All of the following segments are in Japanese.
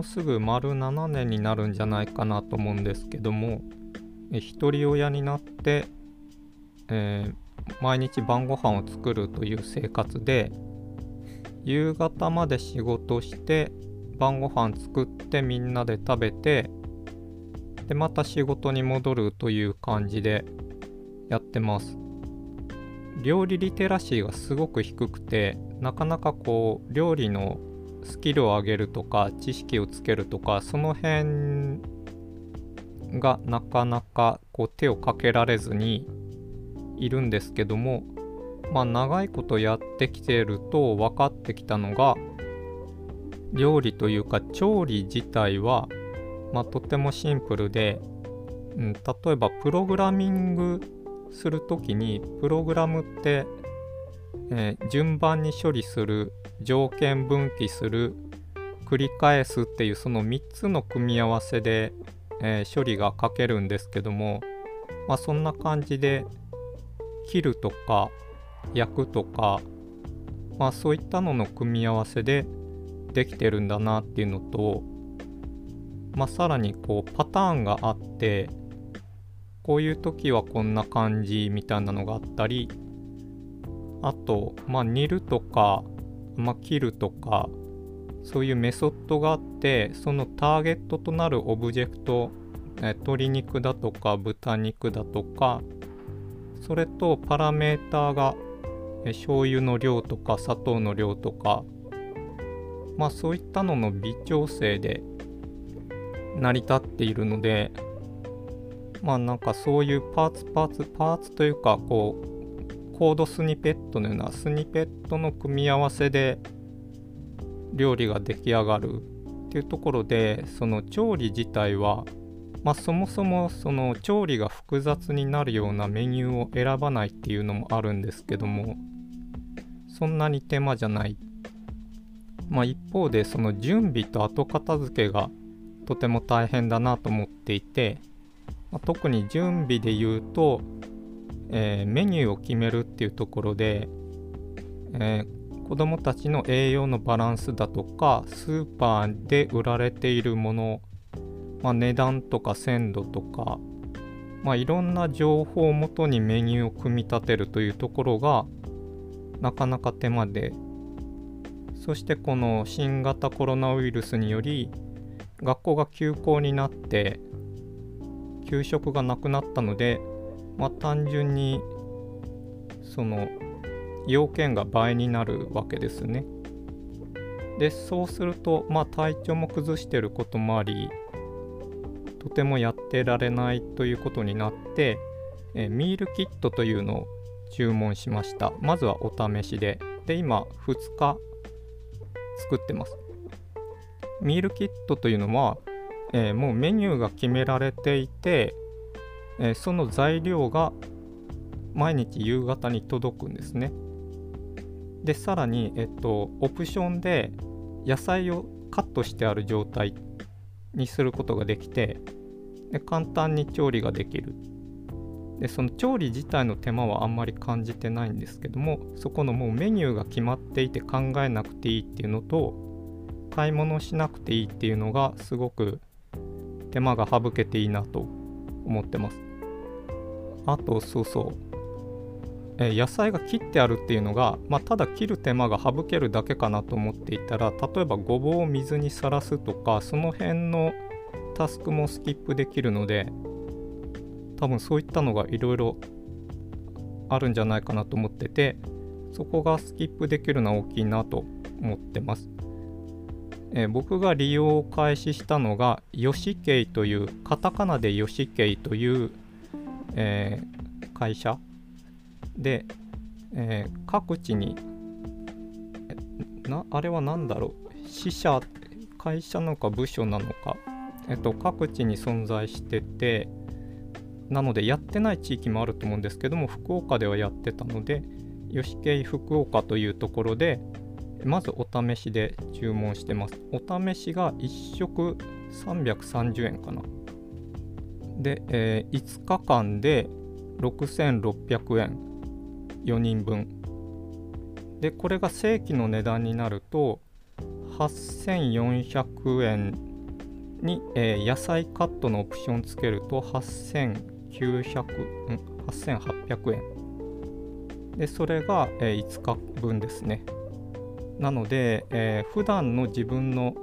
もうすぐ丸7年になるんじゃないかなと思うんですけども一人親になって、えー、毎日晩ご飯を作るという生活で夕方まで仕事して晩ご飯作ってみんなで食べてでまた仕事に戻るという感じでやってます。料理リテラシーがすごく低くてなかなかこう料理のスキルを上げるとか知識をつけるとかその辺がなかなかこう手をかけられずにいるんですけどもまあ長いことやってきてると分かってきたのが料理というか調理自体は、まあ、とてもシンプルで、うん、例えばプログラミングする時にプログラムって、えー、順番に処理する条件分岐する繰り返すっていうその3つの組み合わせで、えー、処理が書けるんですけどもまあそんな感じで切るとか焼くとかまあそういったのの組み合わせでできてるんだなっていうのとまあさらにこうパターンがあってこういう時はこんな感じみたいなのがあったりあとまあ煮るとか、まあ、切るとかそういうメソッドがあってそのターゲットとなるオブジェクト鶏肉だとか豚肉だとかそれとパラメーターが醤油の量とか砂糖の量とかまあそういったのの微調整で成り立っているのでまあなんかそういうパーツパーツパーツというかこうコードスニペットのようなスニペットの組み合わせで料理が出来上がるっていうところでその調理自体はまあそもそもその調理が複雑になるようなメニューを選ばないっていうのもあるんですけどもそんなに手間じゃない。まあ一方でその準備と後片付けがとても大変だなと思っていてまあ、特に準備で言うと、えー、メニューを決めるっていうところで、えー、子どもたちの栄養のバランスだとかスーパーで売られているもの、まあ、値段とか鮮度とか、まあ、いろんな情報をもとにメニューを組み立てるというところがなかなか手間で。そしてこの新型コロナウイルスにより学校が休校になって給食がなくなったので、まあ、単純にその要件が倍になるわけですね。でそうすると、まあ、体調も崩してることもありとてもやってられないということになってえミールキットというのを注文しました。まずはお試しで。で今2日作ってます。ミールキットというのはえー、もうメニューが決められていて、え、その材料が毎日夕方に届くんですね。で、さらに、えっと、オプションで野菜をカットしてある状態にすることができて、で簡単に調理ができる。で、その調理自体の手間はあんまり感じてないんですけども、そこのもうメニューが決まっていて考えなくていいっていうのと、買い物しなくていいっていうのがすごく手間が省けていいなと思ってます。あと、そうそう。え野菜が切ってあるっていうのが、まあ、ただ切る手間が省けるだけかなと思っていたら例えばごぼうを水にさらすとかその辺のタスクもスキップできるので多分そういったのがいろいろあるんじゃないかなと思っててそこがスキップできるのは大きいなと思ってます。えー、僕が利用を開始したのが、ヨシケイという、カタカナでヨシケイという、えー、会社で、えー、各地にな、あれは何だろう、支社、会社なのか部署なのか、えっと、各地に存在してて、なのでやってない地域もあると思うんですけども、福岡ではやってたので、ヨシケイ福岡というところで、まずお試しで注文してます。お試しが1食330円かな。で、えー、5日間で6600円4人分。で、これが正規の値段になると8400円に、えー、野菜カットのオプションつけると8900、ん、8800円。で、それが、えー、5日分ですね。なので、えー、普段の自分の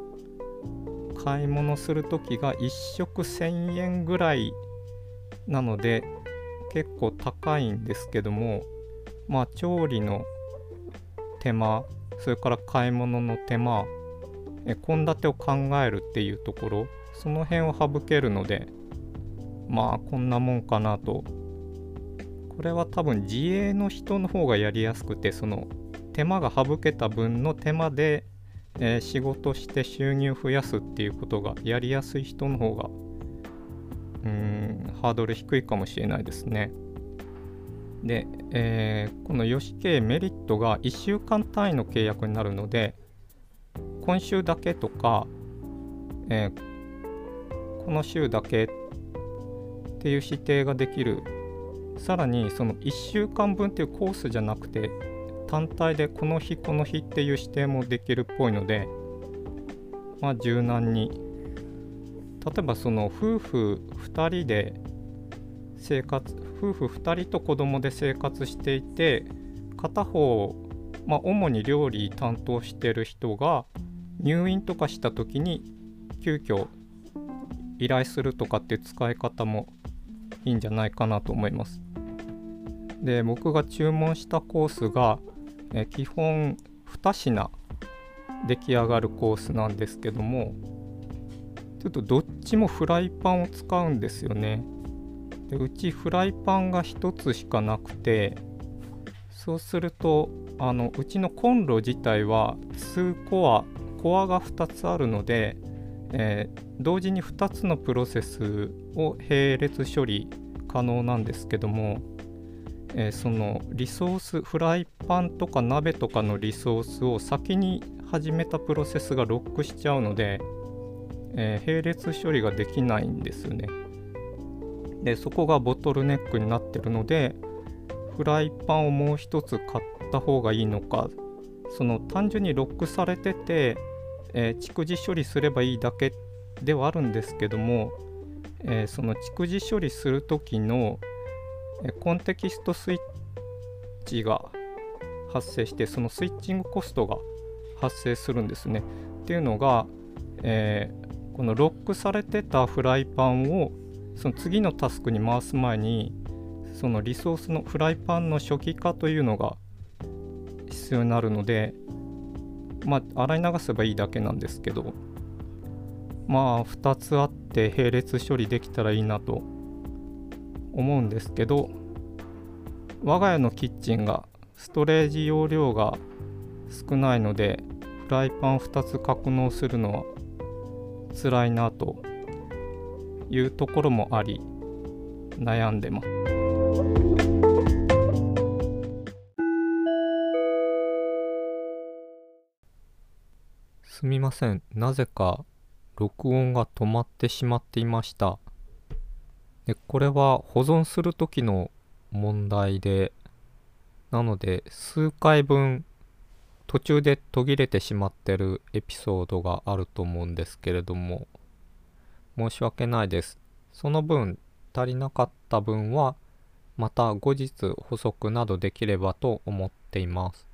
買い物する時が1食1000円ぐらいなので結構高いんですけどもまあ調理の手間それから買い物の手間献立を考えるっていうところその辺を省けるのでまあこんなもんかなと。これは多分自営の人の方がやりやすくてその手間が省けた分の手間で、えー、仕事して収入増やすっていうことがやりやすい人の方がうんハードル低いかもしれないですね。で、えー、このヨシ系メリットが1週間単位の契約になるので今週だけとか、えー、この週だけっていう指定ができるさらにその1週間分っていうコースじゃなくて単体でこの日この日っていう指定もできるっぽいのでまあ柔軟に例えばその夫婦2人で生活夫婦2人と子供で生活していて片方、まあ、主に料理担当してる人が入院とかした時に急遽依頼するとかっていう使い方もいいんじゃないかなと思います。で僕が注文したコースがえ基本2品出来上がるコースなんですけどもちょっとどっちもフライパンを使うんですよね。でうちフライパンが1つしかなくてそうするとあのうちのコンロ自体は2コアコアが2つあるので、えー、同時に2つのプロセスを並列処理可能なんですけどもえー、そのリソースフライパンとか鍋とかのリソースを先に始めたプロセスがロックしちゃうので、えー、並列処理ができないんですよね。でそこがボトルネックになってるのでフライパンをもう一つ買った方がいいのかその単純にロックされてて、えー、蓄次処理すればいいだけではあるんですけども、えー、その蓄次処理する時のコンテキストスイッチが発生してそのスイッチングコストが発生するんですね。っていうのが、えー、このロックされてたフライパンをその次のタスクに回す前にそのリソースのフライパンの初期化というのが必要になるのでまあ洗い流せばいいだけなんですけどまあ2つあって並列処理できたらいいなと思うんですけど我が家のキッチンがストレージ容量が少ないのでフライパン2つ格納するのは辛いなというところもあり悩んでます。すみません。なぜか録音が止まってしまっていました。でこれは保存する時の問題でなので数回分途中で途切れてしまってるエピソードがあると思うんですけれども申し訳ないです。その分足りなかった分はまた後日補足などできればと思っています。